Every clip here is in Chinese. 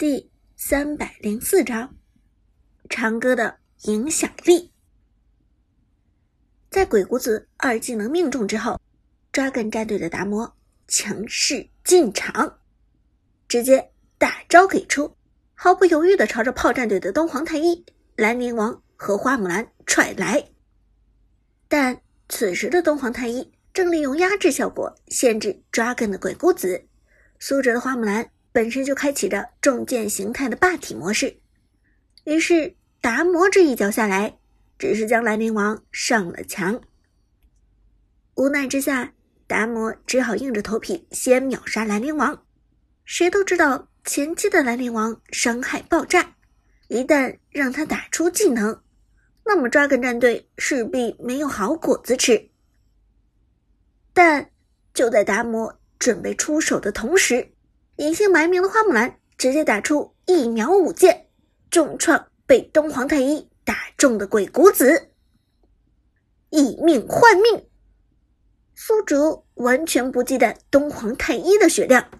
第三百零四章，长歌的影响力。在鬼谷子二技能命中之后抓梗战队的达摩强势进场，直接大招给出，毫不犹豫的朝着炮战队的东皇太一、兰陵王和花木兰踹来。但此时的东皇太一正利用压制效果限制 Dragon 的鬼谷子，苏哲的花木兰。本身就开启着重剑形态的霸体模式，于是达摩这一脚下来，只是将兰陵王上了墙。无奈之下，达摩只好硬着头皮先秒杀兰陵王。谁都知道前期的兰陵王伤害爆炸，一旦让他打出技能，那么抓根战队势必没有好果子吃。但就在达摩准备出手的同时，隐姓埋名的花木兰直接打出一秒五剑，重创被东皇太一打中的鬼谷子，以命换命。苏哲完全不忌惮东皇太一的血量，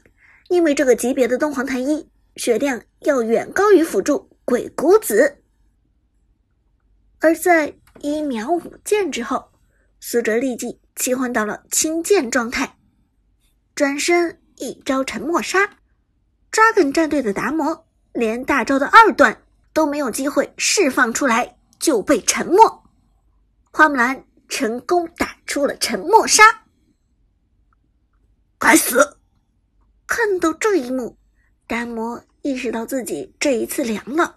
因为这个级别的东皇太一血量要远高于辅助鬼谷子。而在一秒五剑之后，苏哲立即切换到了轻剑状态，转身。一招沉默杀，Dragon 战队的达摩连大招的二段都没有机会释放出来，就被沉默。花木兰成功打出了沉默杀，该死！看到这一幕，达摩意识到自己这一次凉了。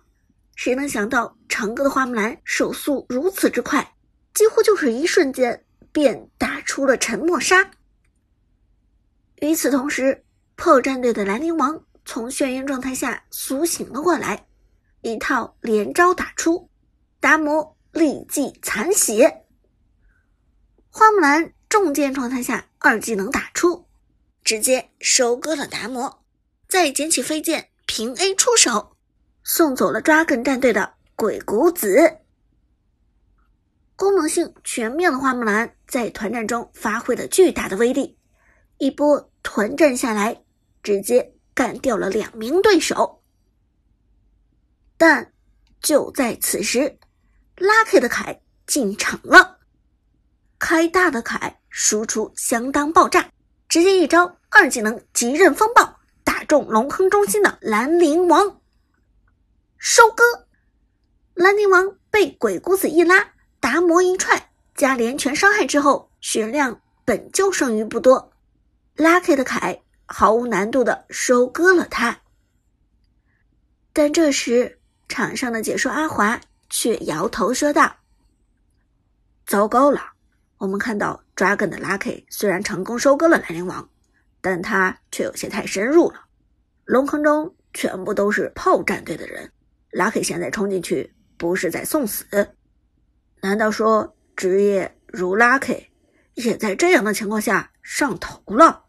谁能想到长歌的花木兰手速如此之快，几乎就是一瞬间便打出了沉默杀。与此同时，破战队的兰陵王从眩晕状态下苏醒了过来，一套连招打出，达摩立即残血。花木兰重剑状态下二技能打出，直接收割了达摩，再捡起飞剑平 A 出手，送走了抓根战队的鬼谷子。功能性全面的花木兰在团战中发挥了巨大的威力，一波。团战下来，直接干掉了两名对手。但就在此时，Lucky 的凯进场了。开大的凯输出相当爆炸，直接一招二技能极刃风暴打中龙坑中心的兰陵王，收割。兰陵王被鬼谷子一拉，达摩一踹加连拳伤害之后，血量本就剩余不多。Lucky 的凯毫无难度的收割了他，但这时场上的解说阿华却摇头说道：“糟糕了，我们看到 Dragon 的 Lucky 虽然成功收割了兰陵王，但他却有些太深入了。龙坑中全部都是炮战队的人，Lucky 现在冲进去不是在送死？难道说职业如 Lucky 也在这样的情况下上头了？”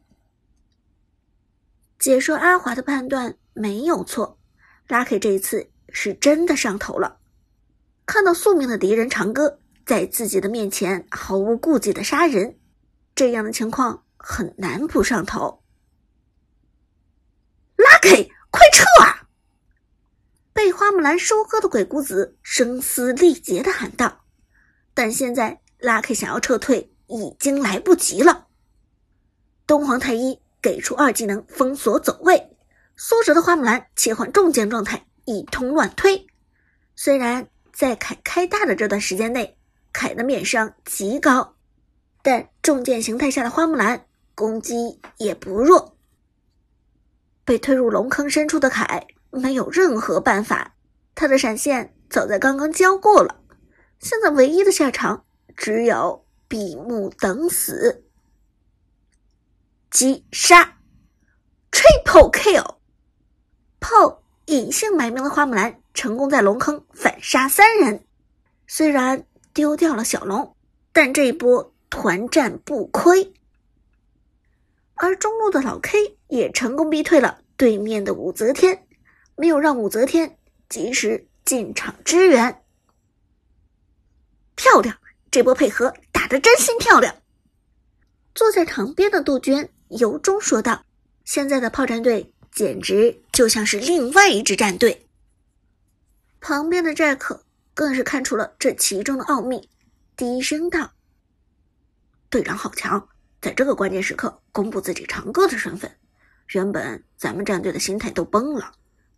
解说阿华的判断没有错，Lucky 这一次是真的上头了。看到宿命的敌人长歌在自己的面前毫无顾忌的杀人，这样的情况很难不上头。Lucky，快撤啊！被花木兰收割的鬼谷子声嘶力竭的喊道。但现在 Lucky 想要撤退已经来不及了。东皇太一。给出二技能封锁走位，苏哲的花木兰切换重剑状态，一通乱推。虽然在凯开大的这段时间内，凯的免伤极高，但重剑形态下的花木兰攻击也不弱。被推入龙坑深处的凯没有任何办法，他的闪现早在刚刚交过了，现在唯一的下场只有闭目等死。击杀，Triple Kill，炮隐姓埋名的花木兰成功在龙坑反杀三人，虽然丢掉了小龙，但这一波团战不亏。而中路的老 K 也成功逼退了对面的武则天，没有让武则天及时进场支援。漂亮，这波配合打得真心漂亮。坐在旁边的杜鹃。由衷说道：“现在的炮战队简直就像是另外一支战队。旁边的杰克更是看出了这其中的奥秘，低声道：“队长好强，在这个关键时刻公布自己长歌的身份。原本咱们战队的心态都崩了，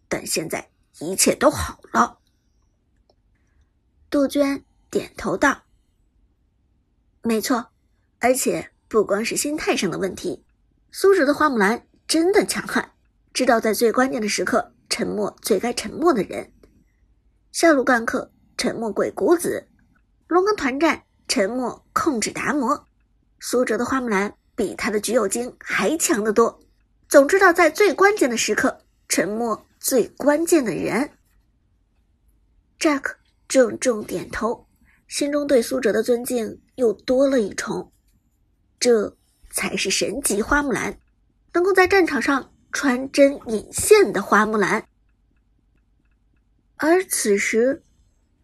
但现在一切都好了。”杜鹃点头道：“没错，而且不光是心态上的问题，苏哲的花木兰真的强悍，知道在最关键的时刻沉默最该沉默的人。”下路干克沉默鬼谷子，龙坑团战沉默控制达摩，苏哲的花木兰比他的橘右京还强得多。总知道在最关键的时刻沉默最关键的人。Jack 重重点头，心中对苏哲的尊敬又多了一重。这才是神级花木兰，能够在战场上穿针引线的花木兰。而此时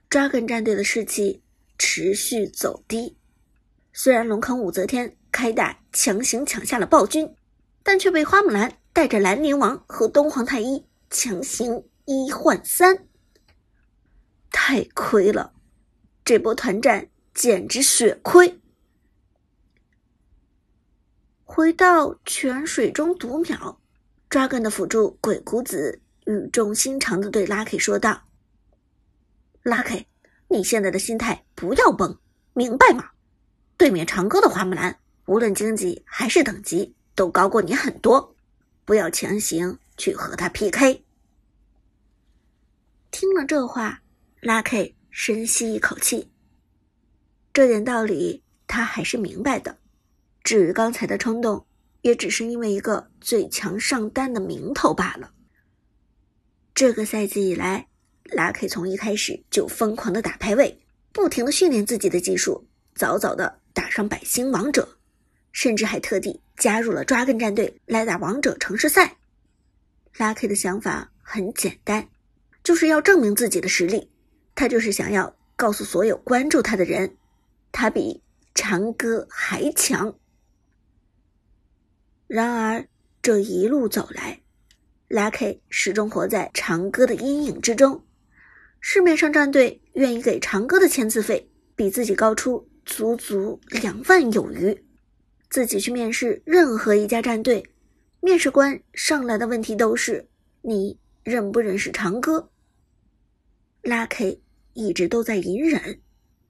，Dragon 战队的士气持续走低。虽然龙坑武则天开大强行抢下了暴君，但却被花木兰带着兰陵王和东皇太一强行一换三，太亏了！这波团战简直血亏。回到泉水中读秒，Dragon 的辅助鬼谷子。语重心长的对 Lucky 说道：“Lucky，你现在的心态不要崩，明白吗？对面长歌的花木兰，无论经济还是等级，都高过你很多，不要强行去和他 PK。”听了这话，Lucky 深吸一口气，这点道理他还是明白的。至于刚才的冲动，也只是因为一个最强上单的名头罢了。这个赛季以来，Lucky 从一开始就疯狂的打排位，不停的训练自己的技术，早早的打上百星王者，甚至还特地加入了 Dragon 战队来打王者城市赛。Lucky 的想法很简单，就是要证明自己的实力。他就是想要告诉所有关注他的人，他比长歌还强。然而这一路走来，Lucky 始终活在长歌的阴影之中。市面上战队愿意给长歌的签字费比自己高出足足两万有余。自己去面试任何一家战队，面试官上来的问题都是：你认不认识长歌？Lucky 一直都在隐忍，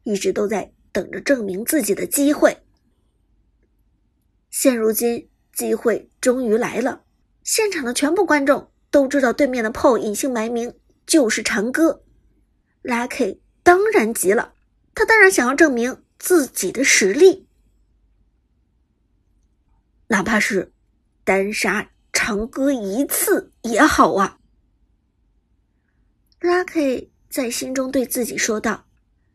一直都在等着证明自己的机会。现如今，机会终于来了。现场的全部观众都知道对面的 PO 隐姓埋名就是长歌，Lucky 当然急了，他当然想要证明自己的实力，哪怕是单杀长歌一次也好啊。Lucky 在心中对自己说道，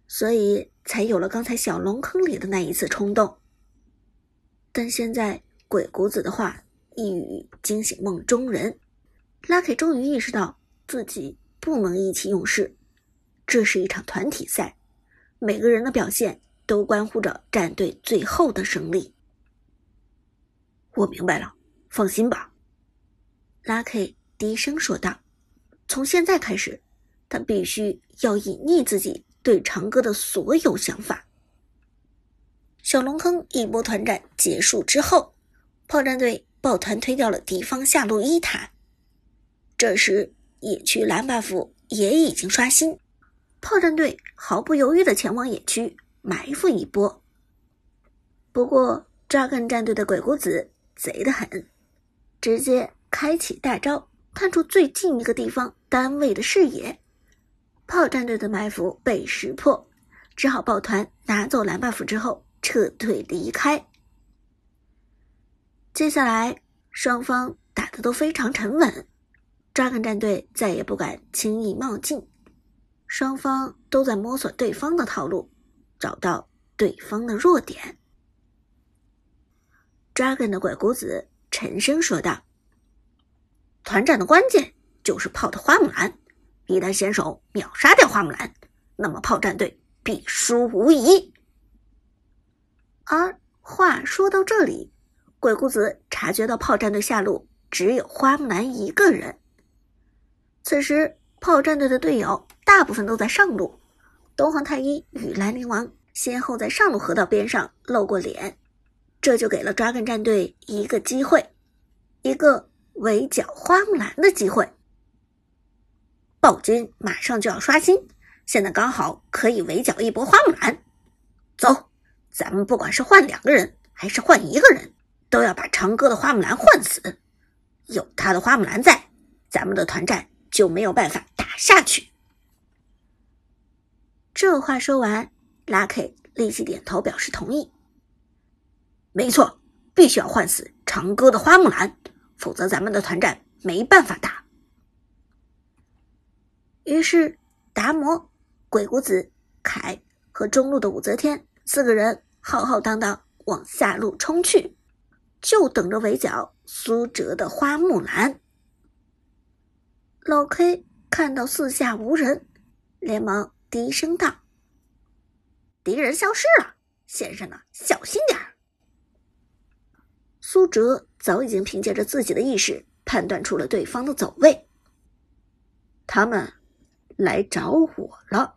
所以才有了刚才小龙坑里的那一次冲动。但现在鬼谷子的话。一语惊醒梦中人，Lucky 终于意识到自己不能意气用事。这是一场团体赛，每个人的表现都关乎着战队最后的胜利。我明白了，放心吧，Lucky 低声说道。从现在开始，他必须要隐匿自己对长歌的所有想法。小龙坑一波团战结束之后，炮战队。抱团推掉了敌方下路一塔，这时野区蓝 buff 也已经刷新，炮战队毫不犹豫的前往野区埋伏一波。不过扎根战队的鬼谷子贼得很，直接开启大招，探出最近一个地方单位的视野，炮战队的埋伏被识破，只好抱团拿走蓝 buff 之后撤退离开。接下来，双方打的都非常沉稳抓梗战队再也不敢轻易冒进，双方都在摸索对方的套路，找到对方的弱点。抓梗的鬼谷子沉声说道：“团战的关键就是炮的花木兰，一旦先手秒杀掉花木兰，那么炮战队必输无疑。”而话说到这里。鬼谷子察觉到炮战队下路只有花木兰一个人。此时，炮战队的队友大部分都在上路，东皇太一与兰陵王先后在上路河道边上露过脸，这就给了抓根战队一个机会，一个围剿花木兰的机会。暴君马上就要刷新，现在刚好可以围剿一波花木兰。走，咱们不管是换两个人还是换一个人，都要把长歌的花木兰换死。有他的花木兰在，咱们的团战就没有办法打下去。这话说完，拉 K 立即点头表示同意。没错，必须要换死长歌的花木兰，否则咱们的团战没办法打。于是，达摩、鬼谷子、凯和中路的武则天四个人浩浩荡荡往下路冲去。就等着围剿苏哲的花木兰。老 K 看到四下无人，连忙低声道：“敌人消失了，先生呢，小心点儿。”苏哲早已经凭借着自己的意识判断出了对方的走位，他们来找我了。